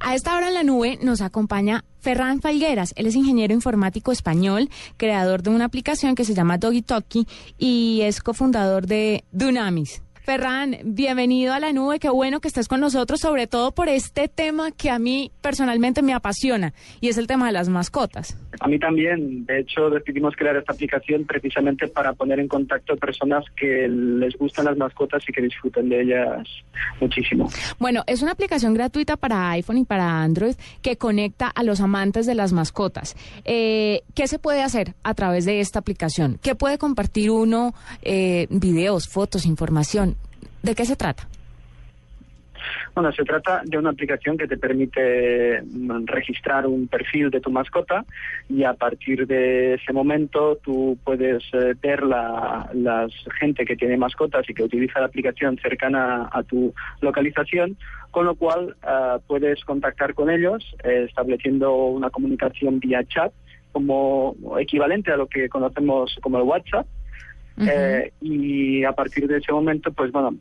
A esta hora en la nube nos acompaña Ferran Falgueras. Él es ingeniero informático español, creador de una aplicación que se llama DogiTalki y es cofundador de Dunamis. Ferran, bienvenido a la nube, qué bueno que estés con nosotros, sobre todo por este tema que a mí personalmente me apasiona, y es el tema de las mascotas. A mí también, de hecho decidimos crear esta aplicación precisamente para poner en contacto a personas que les gustan las mascotas y que disfruten de ellas muchísimo. Bueno, es una aplicación gratuita para iPhone y para Android que conecta a los amantes de las mascotas. Eh, ¿Qué se puede hacer a través de esta aplicación? ¿Qué puede compartir uno? Eh, videos, fotos, información. ¿De qué se trata? Bueno, se trata de una aplicación que te permite mm, registrar un perfil de tu mascota y a partir de ese momento tú puedes eh, ver la, gente que tiene mascotas y que utiliza la aplicación cercana a tu localización, con lo cual eh, puedes contactar con ellos eh, estableciendo una comunicación vía chat como equivalente a lo que conocemos como el WhatsApp. y a partir de ese momento, pues bueno,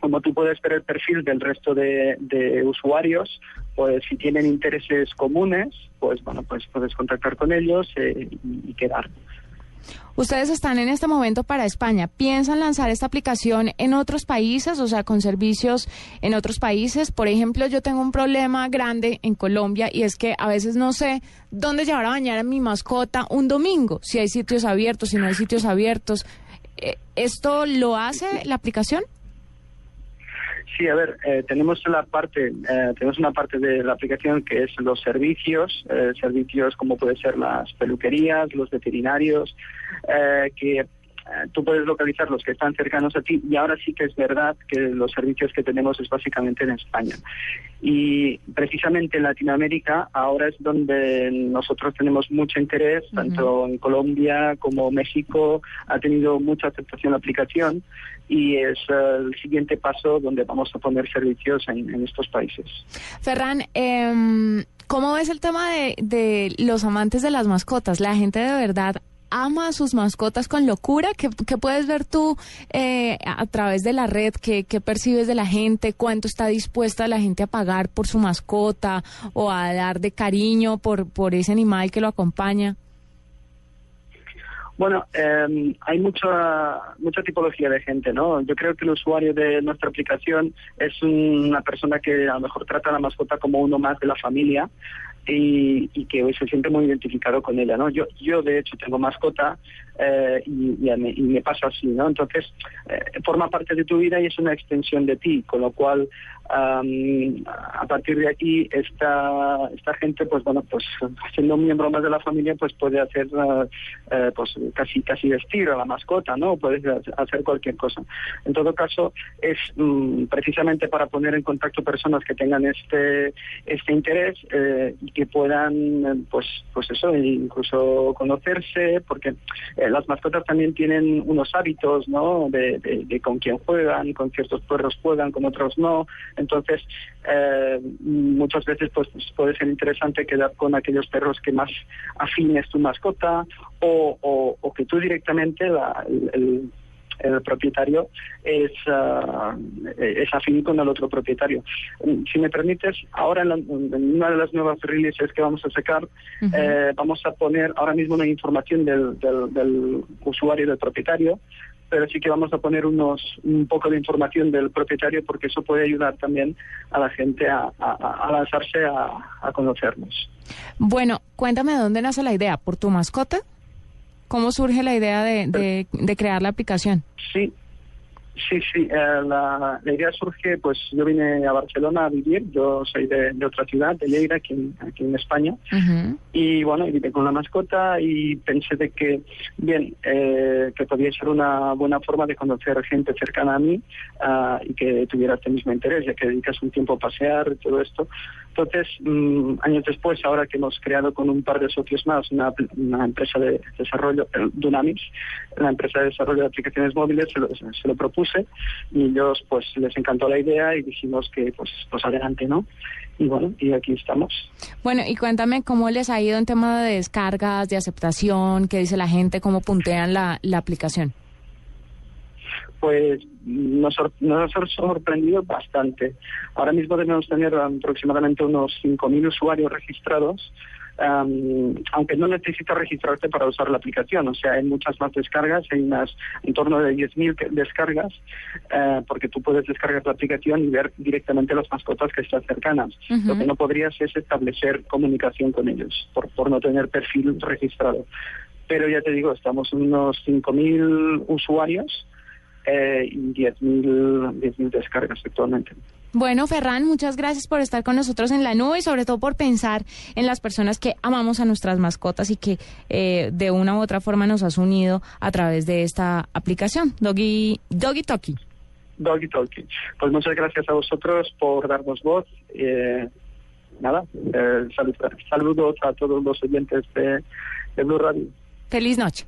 como tú puedes ver el perfil del resto de, usuarios, pues si tienen intereses comunes, pues bueno, pues puedes contactar con ellos eh, y, quedar. Ustedes están en este momento para España. ¿Piensan lanzar esta aplicación en otros países, o sea, con servicios en otros países? Por ejemplo, yo tengo un problema grande en Colombia y es que a veces no sé dónde llevar a bañar a mi mascota un domingo, si hay sitios abiertos, si no hay sitios abiertos. Eh, ¿Esto lo hace la aplicación? Sí, a ver, eh, tenemos la parte, eh, tenemos una parte de la aplicación que es los servicios, eh, servicios como puede ser las peluquerías, los veterinarios, que eh, tú puedes localizar los que están cercanos a ti y ahora sí que es verdad que los servicios que tenemos es básicamente en España. Y precisamente en Latinoamérica ahora es donde nosotros tenemos mucho interés, tanto en Colombia como México ha tenido mucha aceptación la aplicación y es eh, el siguiente paso donde vamos a poner servicios en, estos países. Ferran, em, ¿cómo ves el tema de, de los amantes de las mascotas? ¿La gente de verdad ama a sus mascotas con locura? ¿Qué, puedes ver tú eh, a través de la red? ¿Qué, percibes de la gente? ¿Cuánto está dispuesta la gente a pagar por su mascota o a dar de cariño por, por ese animal que lo acompaña? Bueno, em, hay mucha mucha tipología de gente, ¿no? Yo creo que el usuario de nuestra aplicación es una persona que a lo mejor trata a la mascota como uno más de la familia, y, y, que se siente muy identificado con ella, ¿no? Yo, yo de hecho tengo mascota eh, y, y, me, pasa así, ¿no? Entonces, eh, forma parte de tu vida y es una extensión de ti, con lo cual, a partir de aquí, esta, esta gente, pues bueno, pues siendo un miembro más de la familia, pues puede hacer, eh, pues casi casi vestir a la mascota, ¿no? Puede hacer cualquier cosa. En todo caso, es mm, precisamente para poner en contacto personas que tengan este, este interés y que puedan, pues, pues eso, incluso conocerse, porque eh, las mascotas también tienen unos hábitos, ¿no? De, con quién juegan, con ciertos perros juegan, con otros no. Entonces, eh, muchas veces pues, puede ser interesante quedar con aquellos perros que más afines tu mascota o, o, que tú directamente la, el el propietario es, uh, es afín con el otro propietario. Si me permites, ahora en, una de las nuevas releases que vamos a sacar, eh, vamos a poner ahora mismo una información del, del, usuario del propietario, pero sí que vamos a poner unos un poco de información del propietario porque eso puede ayudar también a la gente a, a, lanzarse a, a conocernos. Bueno, cuéntame dónde nace la idea, ¿por tu mascota? ¿Cómo surge la idea de, de, crear la aplicación? Sí, Sí, sí, eh, la, idea surge, pues yo vine a Barcelona a vivir, yo soy de, otra ciudad, de Lleida, aquí, en, España, y bueno, vine con la mascota y pensé de que, bien, eh, que podía ser una buena forma de conocer gente cercana a mí ah, y que tuviera este mismo interés, ya que dedicas un tiempo a pasear y todo esto. Entonces, mm, años después, ahora que hemos creado con un par de socios más una, empresa de desarrollo, Dunamis, la empresa de desarrollo de aplicaciones móviles, se lo, se lo propuse y ellos pues les encantó la idea y dijimos que pues pues adelante, ¿no? Y bueno, y aquí estamos. Bueno, y cuéntame cómo les ha ido en tema de descargas, de aceptación, qué dice la gente, cómo puntean la, la aplicación. Pues nos, nos ha sorprendido bastante. Ahora mismo debemos tener aproximadamente unos 5.000 usuarios registrados aunque no necesitas registrarte para usar la aplicación. O sea, hay muchas más descargas, hay unas en torno de 10.000 descargas, uh, porque tú puedes descargar la aplicación y ver directamente las mascotas que están cercanas. Lo que no podrías es establecer comunicación con ellos por, por no tener perfil registrado. Pero ya te digo, estamos en unos 5.000 usuarios eh, y 10.000 descargas actualmente. Bueno, Ferran, muchas gracias por estar con nosotros en la nube y sobre todo por pensar en las personas que amamos a nuestras mascotas y que eh, de una u otra forma nos has unido a través de esta aplicación, Doggy, Doggy Talkie. Doggy Talkie. Pues muchas gracias a vosotros por darnos voz. Eh, nada, eh, saludos a todos los oyentes de, de Blue Radio. Feliz noche.